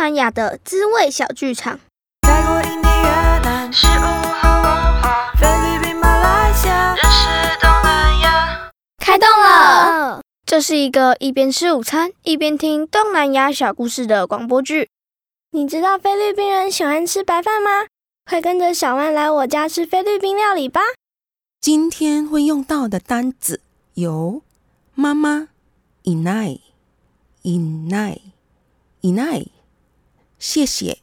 南亚的滋味小剧场。泰国、印尼、越南，食物和文化，菲律宾、马来西亚，认识东南亚。开动了！这是一个一边吃午餐一边听东南亚小故事的广播剧。你知道菲律宾人喜欢吃白饭吗？快跟着小万来我家吃菲律宾料理吧！今天会用到的单词有妈妈 inai inai inai，谢谢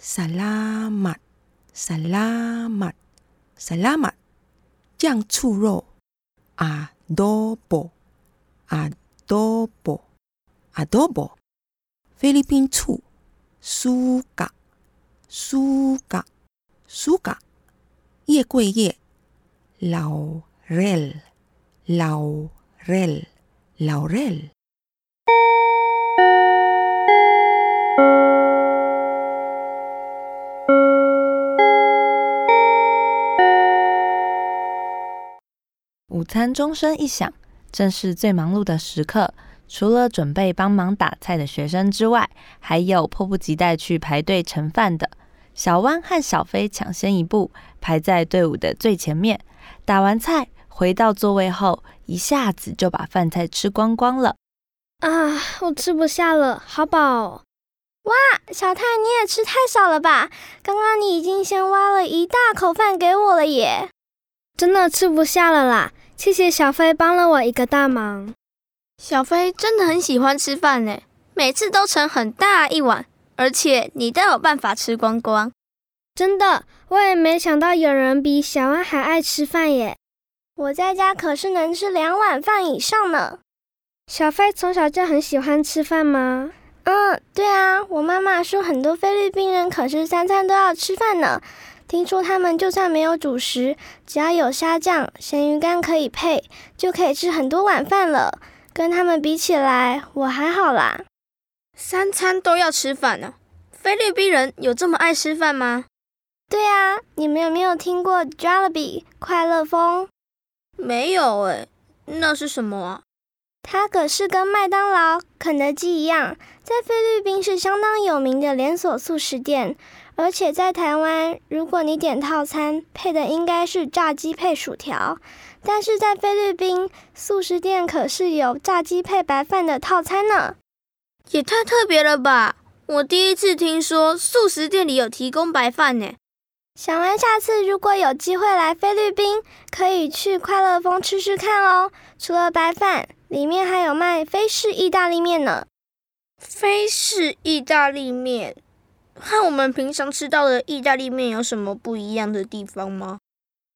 salamat salamat salamat，酱醋肉 adobo adobo adobo，菲律宾醋 suka suka suka，叶桂叶 laurel 午餐钟声一响，正是最忙碌的时刻。除了准备帮忙打菜的学生之外，还有迫不及待去排队盛饭的。小弯和小飞抢先一步，排在队伍的最前面。打完菜回到座位后，一下子就把饭菜吃光光了。啊，我吃不下了，好饱！哇，小泰你也吃太少了吧？刚刚你已经先挖了一大口饭给我了耶！真的吃不下了啦，谢谢小飞帮了我一个大忙。小飞真的很喜欢吃饭呢，每次都盛很大一碗，而且你都有办法吃光光。真的，我也没想到有人比小安还爱吃饭耶！我在家可是能吃两碗饭以上呢。小飞从小就很喜欢吃饭吗？嗯，对啊，我妈妈说很多菲律宾人可是三餐都要吃饭呢。听说他们就算没有主食，只要有虾酱、咸鱼干可以配，就可以吃很多碗饭了。跟他们比起来，我还好啦。三餐都要吃饭呢？菲律宾人有这么爱吃饭吗？对啊，你们有没有听过 Jollibee 快乐风？没有诶，那是什么啊？它可是跟麦当劳、肯德基一样，在菲律宾是相当有名的连锁速食店。而且在台湾，如果你点套餐，配的应该是炸鸡配薯条。但是在菲律宾，素食店可是有炸鸡配白饭的套餐呢，也太特别了吧！我第一次听说素食店里有提供白饭呢。小安下次如果有机会来菲律宾，可以去快乐风吃吃看哦。除了白饭，里面还有卖菲式意大利面呢。菲式意大利面。和我们平常吃到的意大利面有什么不一样的地方吗？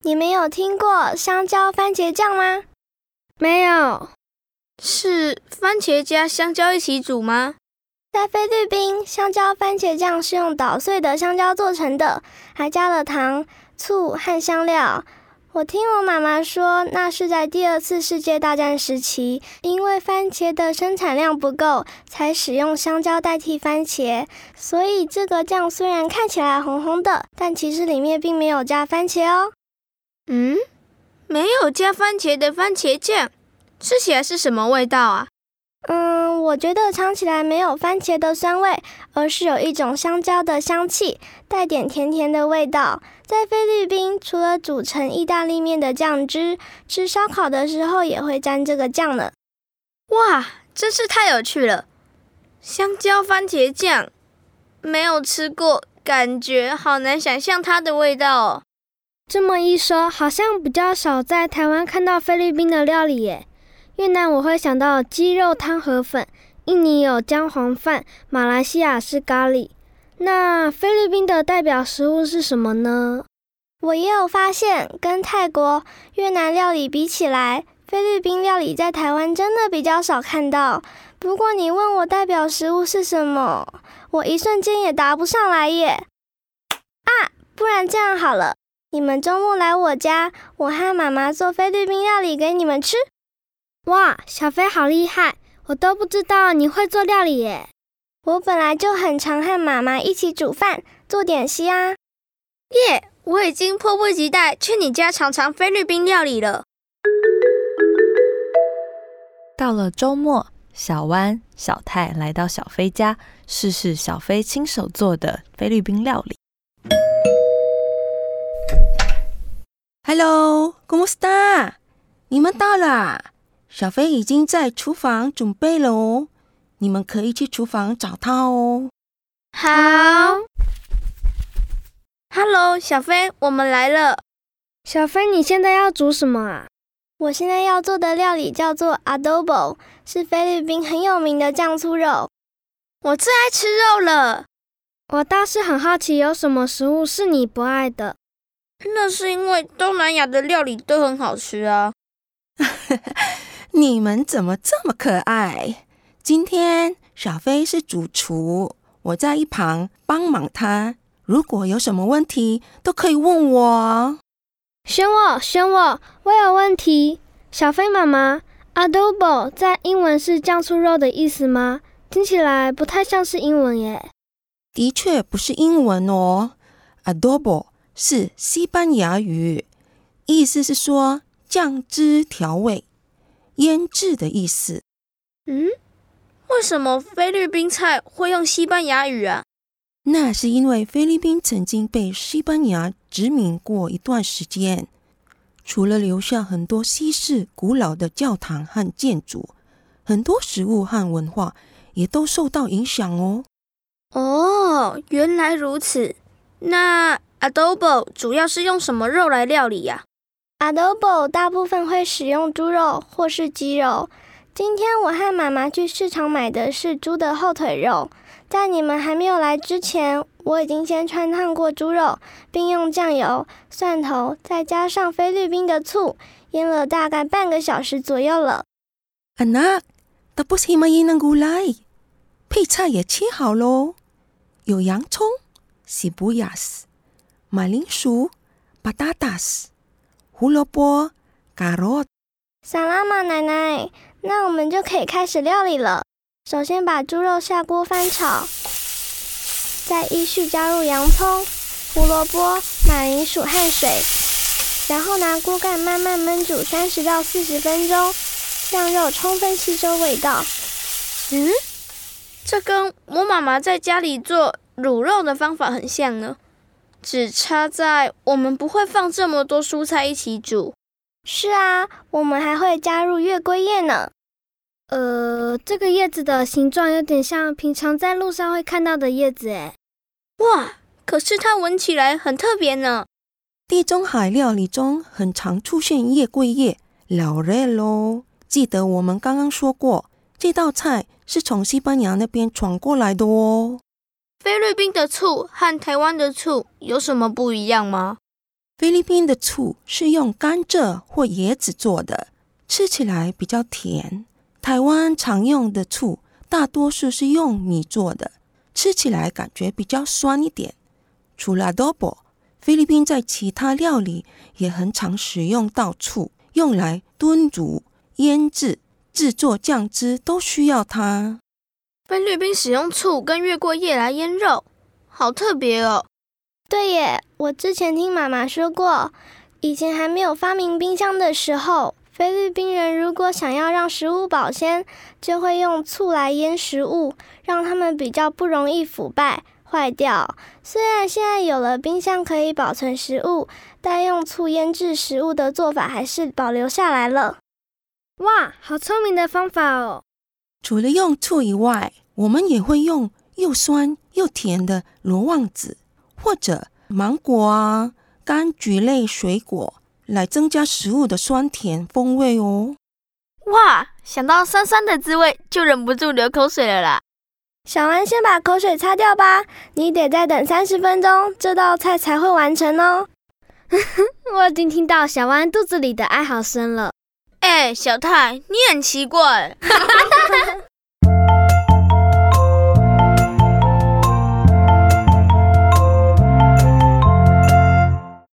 你没有听过香蕉番茄酱吗？没有，是番茄加香蕉一起煮吗？在菲律宾，香蕉番茄酱是用捣碎的香蕉做成的，还加了糖、醋和香料。我听我妈妈说，那是在第二次世界大战时期，因为番茄的生产量不够，才使用香蕉代替番茄。所以这个酱虽然看起来红红的，但其实里面并没有加番茄哦。嗯，没有加番茄的番茄酱，吃起来是什么味道啊？嗯，我觉得尝起来没有番茄的酸味，而是有一种香蕉的香气，带点甜甜的味道。在菲律宾，除了煮成意大利面的酱汁，吃烧烤的时候也会沾这个酱呢。哇，真是太有趣了！香蕉番茄酱，没有吃过，感觉好难想象它的味道哦。这么一说，好像比较少在台湾看到菲律宾的料理耶。越南我会想到鸡肉汤河粉，印尼有姜黄饭，马来西亚是咖喱。那菲律宾的代表食物是什么呢？我也有发现，跟泰国、越南料理比起来，菲律宾料理在台湾真的比较少看到。不过你问我代表食物是什么，我一瞬间也答不上来耶。啊，不然这样好了，你们周末来我家，我和妈妈做菲律宾料理给你们吃。哇，小飞好厉害！我都不知道你会做料理耶。我本来就很常和妈妈一起煮饭、做点心啊。耶，我已经迫不及待去你家尝尝菲律宾料理了。到了周末，小湾、小泰来到小飞家，试试小飞亲手做的菲律宾料理。Hello，¿cómo está？你们到了，小飞已经在厨房准备了哦，你们可以去厨房找他哦。好。Hello，小飞，我们来了。小飞，你现在要煮什么啊？我现在要做的料理叫做 adobo，是菲律宾很有名的酱醋肉。我最爱吃肉了。我倒是很好奇，有什么食物是你不爱的？那是因为东南亚的料理都很好吃啊。你们怎么这么可爱？今天小飞是主厨，我在一旁帮忙他。如果有什么问题，都可以问我。选我，选我，我有问题。小飞妈妈，adobo 在英文是酱醋肉的意思吗？听起来不太像是英文耶。的确不是英文哦，adobo 是西班牙语，意思是说酱汁调味、腌制的意思。嗯，为什么菲律宾菜会用西班牙语啊？那是因为菲律宾曾经被西班牙殖民过一段时间，除了留下很多西式古老的教堂和建筑，很多食物和文化也都受到影响哦。哦，原来如此。那 adobo 主要是用什么肉来料理呀、adobo 大部分会使用猪肉或是鸡肉。今天我和妈妈去市场买的是猪的后腿肉。在你们还没有来之前，我已经先穿烫过猪肉，并用酱油、蒜头，再加上菲律宾的醋，腌了大概半个小时左右了。Anak, tapos himayin ng gulay. 配菜也切好喽，有洋葱、sibuyas、马铃薯、patatas、胡萝卜、carrot。萨拉玛奶奶，那我们就可以开始料理了。首先把猪肉下锅翻炒，再依序加入洋葱、胡萝卜、马铃薯和水，然后拿锅盖慢慢焖煮三十到四十分钟，让肉充分吸收味道。嗯，这跟我妈妈在家里做卤肉的方法很像呢，只差在我们不会放这么多蔬菜一起煮。是啊，我们还会加入月桂叶呢。呃，这个叶子的形状有点像平常在路上会看到的叶子，诶。哇，可是它闻起来很特别呢。地中海料理中很常出现月桂叶老热喽。记得我们刚刚说过，这道菜是从西班牙那边传过来的哦。菲律宾的醋和台湾的醋有什么不一样吗？菲律宾的醋是用甘蔗或椰子做的，吃起来比较甜。台湾常用的醋大多数是用米做的，吃起来感觉比较酸一点。除了 adobo，菲律宾在其他料理也很常使用到醋，用来炖煮、腌制、制作酱汁都需要它。菲律宾使用醋跟越过夜来腌肉，好特别哦。对耶，我之前听妈妈说过，以前还没有发明冰箱的时候，菲律宾人如果想要让食物保鲜，就会用醋来腌食物，让它们比较不容易腐败坏掉。虽然现在有了冰箱可以保存食物，但用醋腌制食物的做法还是保留下来了。哇，好聪明的方法哦！除了用醋以外，我们也会用又酸又甜的罗望子或者芒果啊、柑橘类水果来增加食物的酸甜风味哦。哇，想到酸酸的滋味，就忍不住流口水了啦。小安，先把口水擦掉吧，你得再等三十分钟，这道菜才会完成哦。我已经听到小安肚子里的哀嚎声了。小泰，你很奇怪。